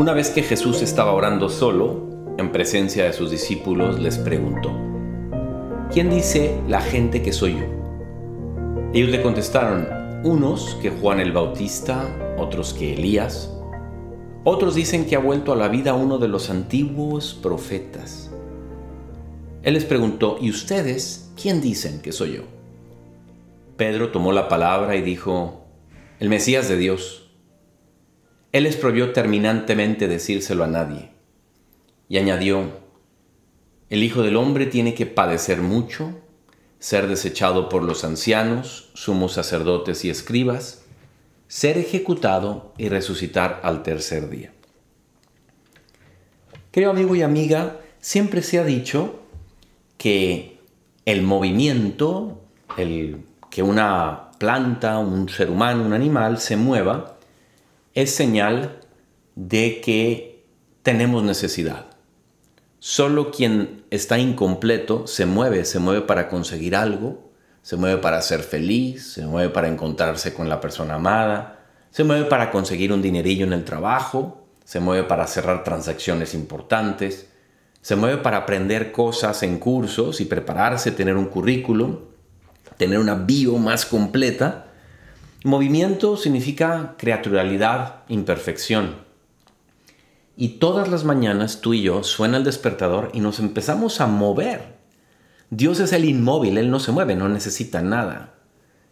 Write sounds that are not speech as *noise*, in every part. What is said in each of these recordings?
Una vez que Jesús estaba orando solo, en presencia de sus discípulos, les preguntó, ¿quién dice la gente que soy yo? Ellos le contestaron, unos que Juan el Bautista, otros que Elías, otros dicen que ha vuelto a la vida uno de los antiguos profetas. Él les preguntó, ¿y ustedes quién dicen que soy yo? Pedro tomó la palabra y dijo, el Mesías de Dios. Él les prohibió terminantemente decírselo a nadie. Y añadió, el Hijo del Hombre tiene que padecer mucho, ser desechado por los ancianos, sumos sacerdotes y escribas, ser ejecutado y resucitar al tercer día. Querido amigo y amiga, siempre se ha dicho que el movimiento, el que una planta, un ser humano, un animal se mueva, es señal de que tenemos necesidad. Solo quien está incompleto se mueve, se mueve para conseguir algo, se mueve para ser feliz, se mueve para encontrarse con la persona amada, se mueve para conseguir un dinerillo en el trabajo, se mueve para cerrar transacciones importantes, se mueve para aprender cosas en cursos y prepararse, tener un currículum, tener una bio más completa Movimiento significa creaturalidad, imperfección. Y todas las mañanas tú y yo suena el despertador y nos empezamos a mover. Dios es el inmóvil, Él no se mueve, no necesita nada.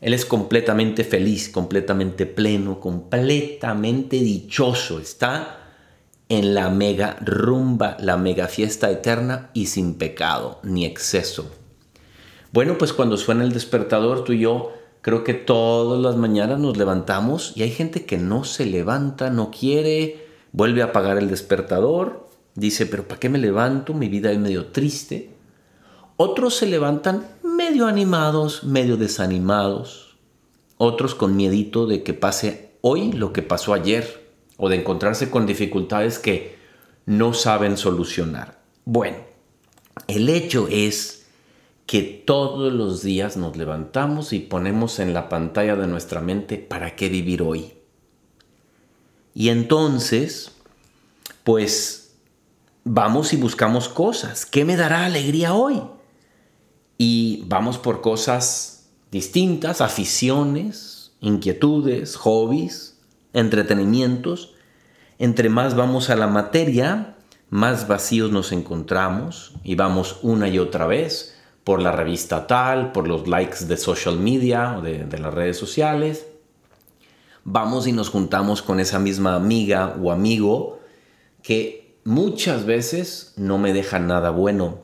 Él es completamente feliz, completamente pleno, completamente dichoso. Está en la mega rumba, la mega fiesta eterna y sin pecado ni exceso. Bueno, pues cuando suena el despertador, tú y yo Creo que todas las mañanas nos levantamos y hay gente que no se levanta, no quiere, vuelve a apagar el despertador, dice, pero ¿para qué me levanto? Mi vida es medio triste. Otros se levantan medio animados, medio desanimados. Otros con miedito de que pase hoy lo que pasó ayer o de encontrarse con dificultades que no saben solucionar. Bueno, el hecho es que todos los días nos levantamos y ponemos en la pantalla de nuestra mente para qué vivir hoy. Y entonces, pues vamos y buscamos cosas. ¿Qué me dará alegría hoy? Y vamos por cosas distintas, aficiones, inquietudes, hobbies, entretenimientos. Entre más vamos a la materia, más vacíos nos encontramos y vamos una y otra vez por la revista tal, por los likes de social media o de, las redes sociales. Vamos y nos juntamos con esa misma amiga o amigo que muchas veces no me deja nada bueno.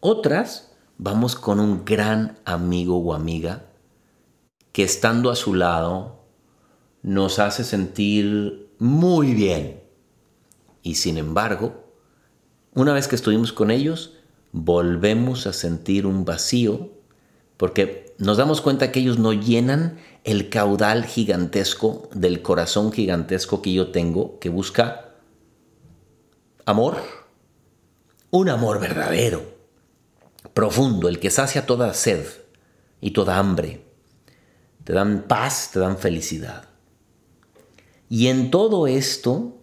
Otras vamos con un gran amigo o amiga que estando a su lado nos hace sentir muy bien. Y sin embargo, una vez que estuvimos con ellos, volvemos a sentir un vacío porque nos damos cuenta que ellos no llenan el caudal gigantesco del corazón gigantesco que yo tengo, que busca amor, un amor verdadero, profundo, el que sacia toda sed y toda hambre. Te dan paz, te dan felicidad. Y en todo esto,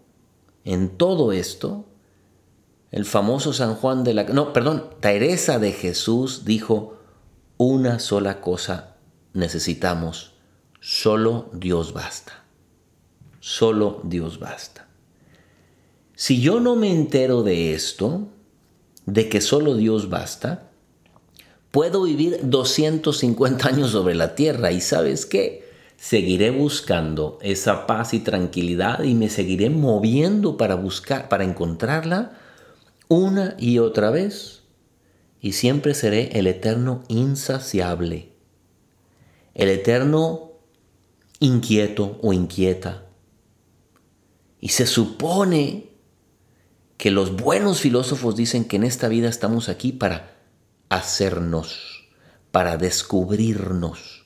en todo esto, el famoso San Juan de la... No, perdón, Teresa de Jesús dijo, una sola cosa necesitamos, solo Dios basta. Solo Dios basta. Si yo no me entero de esto, de que solo Dios basta, puedo vivir 250 años sobre la tierra y sabes qué? Seguiré buscando esa paz y tranquilidad y me seguiré moviendo para buscar, para encontrarla una y otra vez, y siempre seré el eterno insaciable, el eterno inquieto o inquieta. Y se supone que los buenos filósofos dicen que en esta vida estamos aquí para hacernos, para descubrirnos,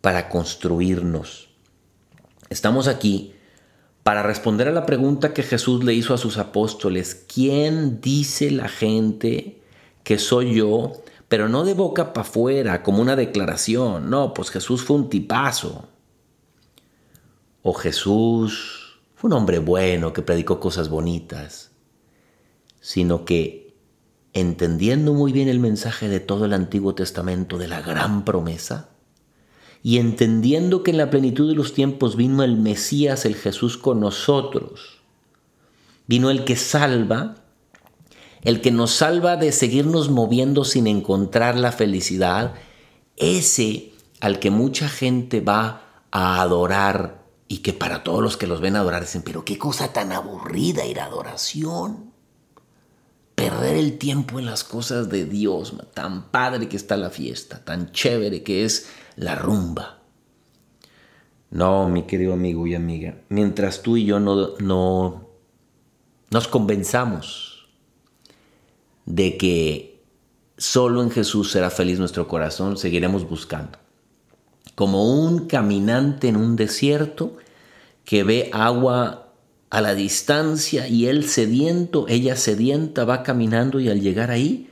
para construirnos. Estamos aquí para responder a la pregunta que Jesús le hizo a sus apóstoles, ¿quién dice la gente que soy yo? pero no de boca para afuera, como una declaración. No, pues Jesús fue un tipazo. O Jesús fue un hombre bueno que predicó cosas bonitas. Sino que entendiendo muy bien el mensaje de todo el Antiguo Testamento de la gran promesa, y entendiendo que en la plenitud de los tiempos vino el Mesías, el Jesús con nosotros, vino el que salva, el que nos salva de seguirnos moviendo sin encontrar la felicidad, ese al que mucha gente va a adorar y que para todos los que los ven adorar dicen, pero qué cosa tan aburrida ir a adoración. Perder el tiempo en las cosas de Dios, tan padre que está la fiesta, tan chévere que es la rumba. No, mi querido amigo y amiga, mientras tú y yo no, no nos convenzamos de que solo en Jesús será feliz nuestro corazón, seguiremos buscando. Como un caminante en un desierto que ve agua a la distancia y él sediento, ella sedienta, va caminando y al llegar ahí,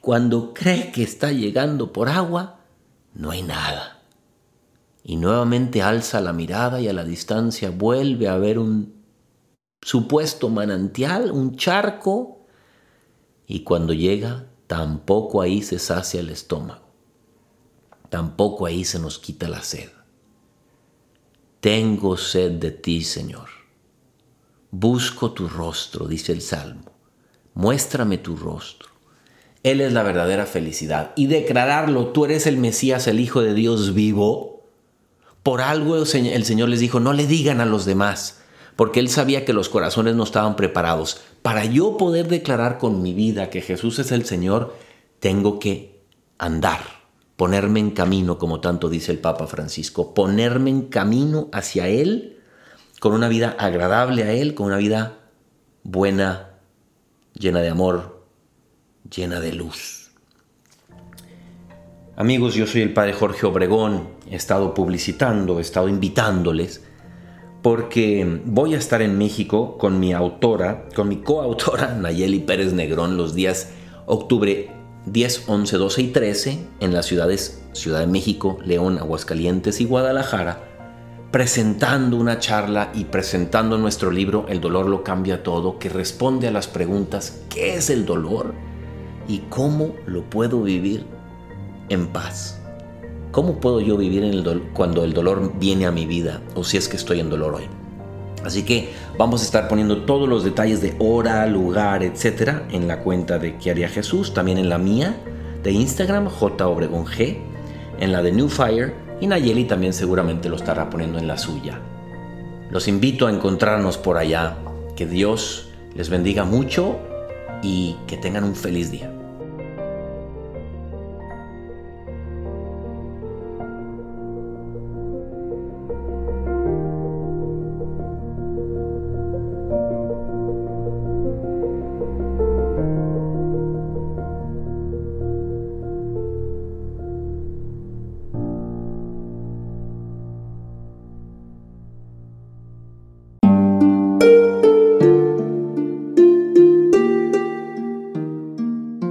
cuando cree que está llegando por agua, no hay nada. Y nuevamente alza la mirada y a la distancia vuelve a ver un supuesto manantial, un charco, y cuando llega, tampoco ahí se sacia el estómago, tampoco ahí se nos quita la sed. Tengo sed de ti, Señor. Busco tu rostro, dice el Salmo. Muéstrame tu rostro. Él es la verdadera felicidad. Y declararlo, tú eres el Mesías, el Hijo de Dios vivo. Por algo el Señor les dijo, no le digan a los demás, porque Él sabía que los corazones no estaban preparados. Para yo poder declarar con mi vida que Jesús es el Señor, tengo que andar, ponerme en camino, como tanto dice el Papa Francisco, ponerme en camino hacia Él, con una vida agradable a Él, con una vida buena, llena de amor, llena de luz. Amigos, yo soy el Padre Jorge Obregón, he estado publicitando, he estado invitándoles, porque voy a estar en México con mi autora, con mi coautora *laughs* Nayeli Pérez Negrón los días octubre 10, 11, 12 y 13 en las ciudades Ciudad de México, León, Aguascalientes y Guadalajara, presentando una charla y presentando nuestro libro El dolor lo cambia todo, que responde a las preguntas ¿qué es el dolor? Y cómo lo puedo vivir en paz. ¿Cómo puedo yo vivir en el cuando el dolor viene a mi vida o si es que estoy en dolor hoy? Así que vamos a estar poniendo todos los detalles de hora, lugar, etcétera en la cuenta de ¿Qué haría Jesús? También en la mía de Instagram, J Obregón G, en la de New Fire y Nayeli también seguramente lo estará poniendo en la suya. Los invito a encontrarnos por allá. Que Dios les bendiga mucho y que tengan un feliz día.